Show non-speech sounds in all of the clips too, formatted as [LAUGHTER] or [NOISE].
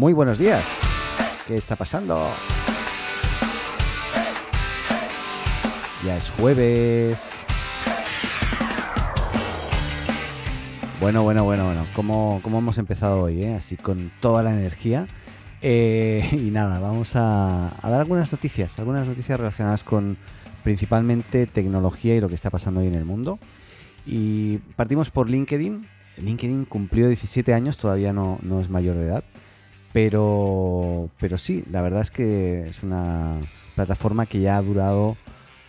Muy buenos días. ¿Qué está pasando? Ya es jueves. Bueno, bueno, bueno, bueno. ¿Cómo, hemos empezado hoy? eh? Así con toda la energía. Eh, [LAUGHS] y nada, vamos a, a dar algunas noticias, algunas noticias relacionadas con principalmente tecnología y lo que está pasando hoy en el mundo. Y partimos por LinkedIn. LinkedIn cumplió 17 años, todavía no, no es mayor de edad. Pero, pero sí, la verdad es que es una plataforma que ya ha durado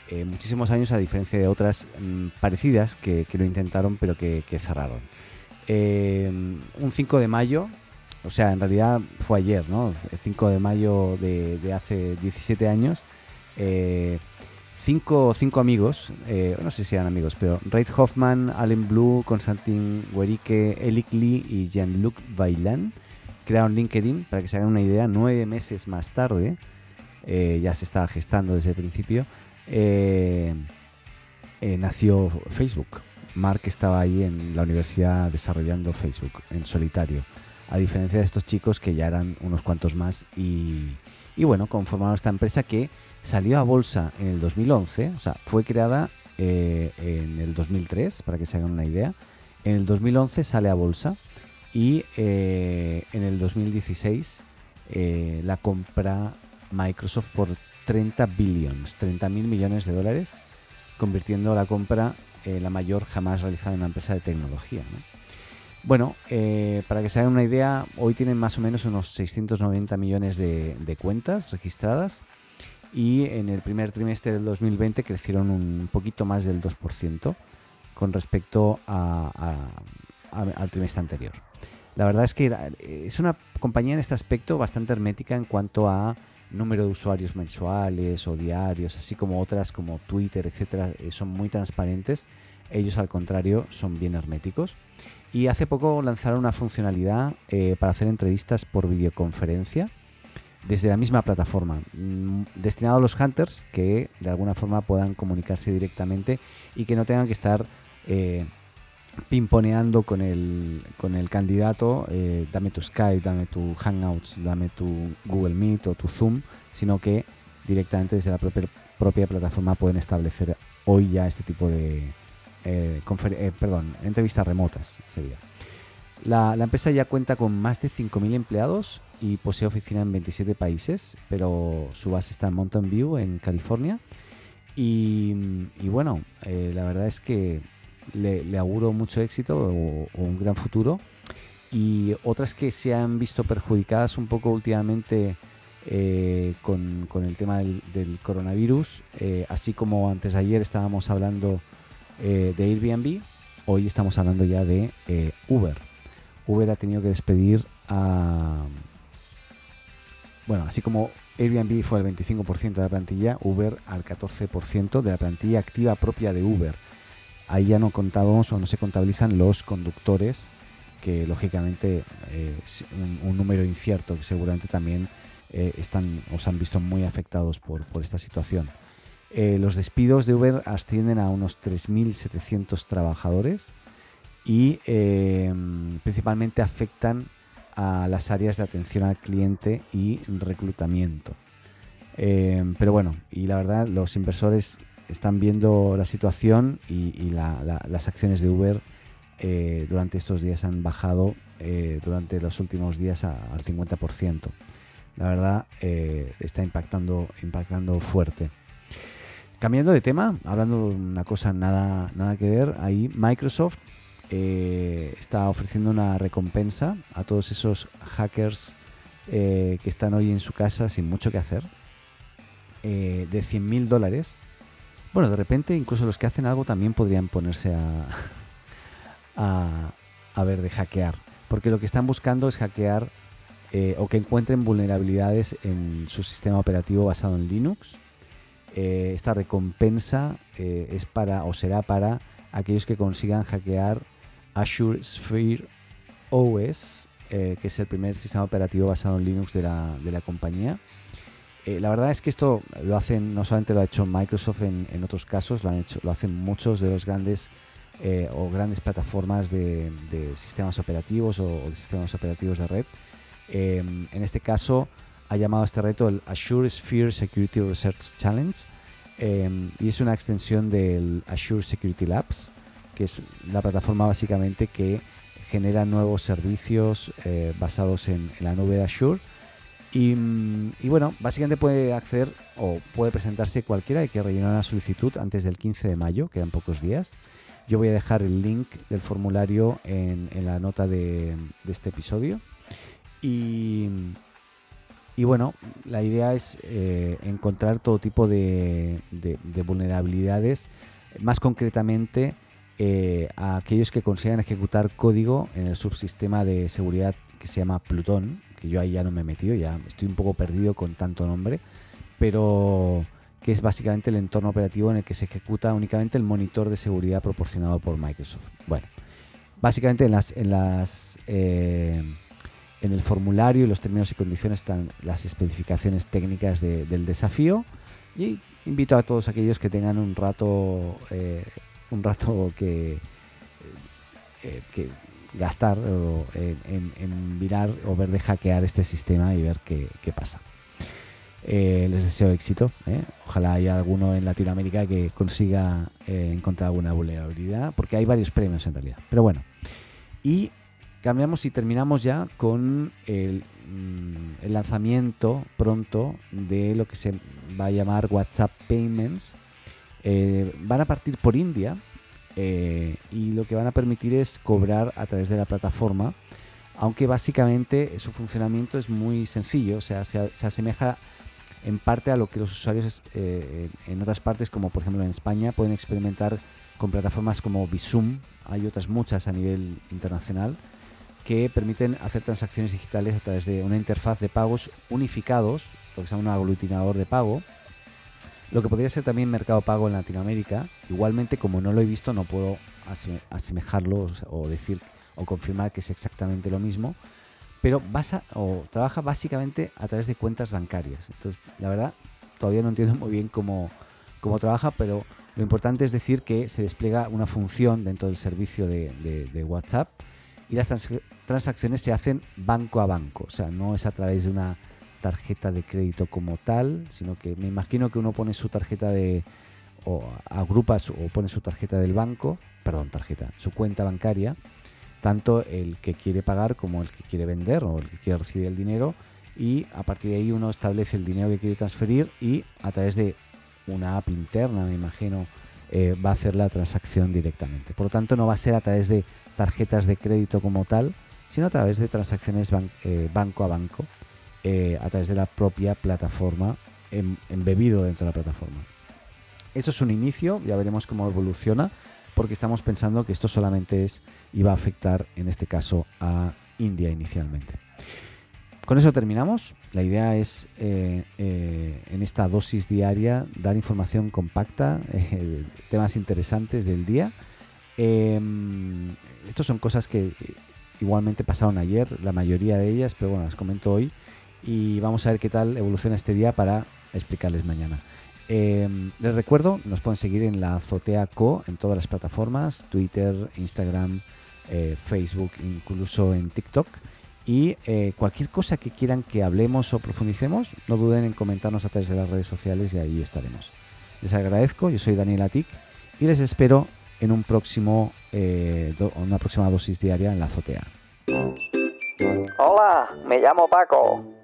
eh, muchísimos años a diferencia de otras mm, parecidas que, que lo intentaron pero que, cerraron. Eh, un 5 de mayo, o sea, en realidad fue ayer, ¿no? El 5 de mayo de, hace 17 años. eh, cinco, cinco amigos, no sé si eran amigos, pero Reid Hoffman, Allen Blue, Konstantin Wericke, Elik Lee y Jean-Luc Bailan crearon LinkedIn, para que se hagan una idea, nueve meses más tarde, eh, ya se estaba gestando desde el principio, eh, eh, nació Facebook. Mark estaba ahí en la universidad desarrollando Facebook en solitario, a diferencia de estos chicos que ya eran unos cuantos más y, y bueno, conformaron esta empresa que salió a bolsa en el 2011, o sea, fue creada eh, en el 2003, para que se hagan una idea. En el 2011 sale a bolsa y eh, en el 2016 eh, la compra Microsoft por 30 billions, 30 mil millones de dólares, convirtiendo la compra en la mayor jamás realizada en una empresa de tecnología. ¿no? Bueno, eh, para que se hagan una idea, hoy tienen más o menos unos 690 millones de, cuentas registradas y en el primer trimestre del 2020 crecieron un poquito más del 2% con respecto a- al trimestre anterior. La verdad es que es una compañía en este aspecto bastante hermética en cuanto a número de usuarios mensuales o diarios, así como otras como Twitter, etcétera, eh, son muy transparentes. Ellos, al contrario, son bien herméticos. Y hace poco lanzaron una funcionalidad eh, para hacer entrevistas por videoconferencia desde la misma plataforma, mm, destinado a los hunters que de alguna forma puedan comunicarse directamente y que no tengan que estar eh, pimponeando con el, con el candidato, eh, dame tu Skype, dame tu Hangouts, dame tu Google Meet o tu Zoom, sino que directamente desde la propia, plataforma pueden establecer hoy ya este tipo de eh, eh, perdón, entrevistas remotas sería. La, la empresa ya cuenta con más de 5.000 empleados y posee oficina en 27 países, pero su base está en Mountain View, en California. Y, y bueno, la verdad es que le, le auguro mucho éxito o, o un gran futuro. Y otras que se han visto perjudicadas un poco últimamente eh, con, con el tema del, del coronavirus, eh, así como antes ayer estábamos hablando eh, de Airbnb, hoy estamos hablando ya de eh, Uber. Uber ha tenido que despedir a... Bueno, así como Airbnb fue el 25% de la plantilla, Uber al 14% de la plantilla activa propia de Uber. Ahí ya no contábamos o no se contabilizan los conductores, que lógicamente eh, es un, número incierto que seguramente también eh, están o se han visto muy afectados por, esta situación. Eh, los despidos de Uber ascienden a unos 3.700 trabajadores y principalmente afectan a las áreas de atención al cliente y reclutamiento. Pero bueno, y la verdad los inversores están viendo la situación y, y la- la- las acciones de Uber eh, durante estos días han bajado eh, durante los últimos días al 50%. La verdad eh, está impactando, impactando fuerte. Cambiando de tema, hablando de una cosa nada, nada que ver, ahí Microsoft está ofreciendo una recompensa a todos esos hackers que están hoy en su casa sin mucho que hacer, de 100 mil dólares. Bueno, de repente incluso los que hacen algo también podrían ponerse a, a, a ver de hackear, porque lo que están buscando es hackear eh, o que encuentren vulnerabilidades en su sistema operativo basado en Linux. Eh, esta recompensa eh, es para o será para aquellos que consigan hackear Azure Sphere OS, que es el primer sistema operativo basado en Linux de la, de la compañía. La verdad es que esto lo hacen, no solamente lo ha hecho Microsoft en, en otros casos, lo, hacen muchos de los grandes o grandes plataformas de, sistemas operativos o, o, sistemas operativos de red. Em, en este caso ha llamado este reto el Azure Sphere Security Research Challenge em, y es una extensión del Azure Security Labs, que es la plataforma básicamente que genera nuevos servicios eh, basados en, la nube de Azure. Y, bueno, básicamente puede acceder o puede presentarse cualquiera que rellenar una solicitud antes del 15 de mayo, quedan pocos días. Yo voy a dejar el link del formulario en, la nota de este episodio. Y, bueno, la idea es eh, encontrar todo tipo de, vulnerabilidades, más concretamente eh, a aquellos que consigan ejecutar código en el subsistema de seguridad que se llama Plutón, que yo ahí ya no me he metido, ya estoy un poco perdido con tanto nombre, pero que es básicamente el entorno operativo en el que se ejecuta únicamente el monitor de seguridad proporcionado por Microsoft. Bueno, básicamente en las, en las eh, en el formulario y los términos y condiciones están las especificaciones técnicas del desafío y invito a todos aquellos que tengan un rato eh, un rato que, eh, que gastar en, mirar o ver de hackear este sistema y ver qué, pasa. Eh, les deseo éxito. Ojalá haya alguno en Latinoamérica que consiga encontrar alguna vulnerabilidad, porque hay varios premios en realidad. Pero bueno, y Cambiamos y terminamos ya con el, mm, lanzamiento pronto de lo que se va a llamar WhatsApp Payments. Eh, van a partir por India eh, y lo que van a permitir es cobrar a través de la plataforma, aunque básicamente su funcionamiento es muy sencillo, o sea, se, asemeja en parte a lo que los usuarios eh, en otras partes, como por ejemplo en España, pueden experimentar con plataformas como Bizum, hay otras muchas a nivel internacional, que permiten hacer transacciones digitales a través de una interfaz de pagos unificados, lo que se llama un aglutinador de pago, lo que podría ser también Mercado Pago en Latinoamérica. Igualmente, como no lo he visto, no puedo asemejarlo o decir o confirmar que es exactamente lo mismo, pero basa, o trabaja básicamente a través de cuentas bancarias. Entonces, la verdad, todavía no entiendo muy bien cómo, cómo trabaja, pero lo importante es decir que se despliega una función dentro del servicio de WhatsApp y las transacciones se hacen banco a banco, o sea, no es a través de una tarjeta de crédito como tal, sino que me imagino que uno pone su tarjeta de o agrupa o pone su tarjeta del banco, perdón, tarjeta, su cuenta bancaria, tanto el que quiere pagar como el que quiere vender o el que quiere recibir el dinero y a partir de ahí uno establece el dinero que quiere transferir y a través de una app interna, me imagino, eh, va a hacer la transacción directamente. Por lo tanto, no va a ser a través de tarjetas de crédito como tal, sino a través de transacciones eh, banco a banco, eh, a través de la propia plataforma, em, embebido dentro de la plataforma. Eso es un inicio, ya veremos cómo evoluciona, porque estamos pensando que esto solamente es y va a afectar, en este caso, a India inicialmente. Con eso terminamos. La idea es eh, eh, en esta dosis diaria dar información compacta, [LAUGHS] temas interesantes del día. Em, Estas son cosas que igualmente pasaron ayer, la mayoría de ellas, pero bueno, las comento hoy y vamos a ver qué tal evoluciona este día para explicarles mañana. Em, les recuerdo, nos pueden seguir en la Azotea Co en todas las plataformas, Twitter, Instagram, Facebook, incluso en TikTok. Y eh, cualquier cosa que quieran que hablemos o profundicemos, no duden en comentarnos a través de las redes sociales y ahí estaremos. Les agradezco, yo soy Daniel Atic y les espero en un próximo, eh, una próxima dosis diaria en la azotea. Hola, me llamo Paco.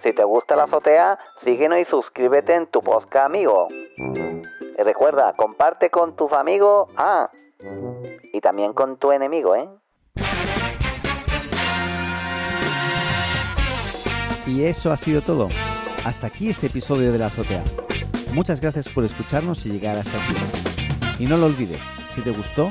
Si te gusta la azotea, síguenos y suscríbete en tu podcast amigo. Y recuerda, comparte con tus amigos, ah, y también con tu enemigo, ¿eh? Y eso ha sido todo. Hasta aquí este episodio de la azotea. Muchas gracias por escucharnos y llegar hasta aquí. Y no lo olvides, si te gustó,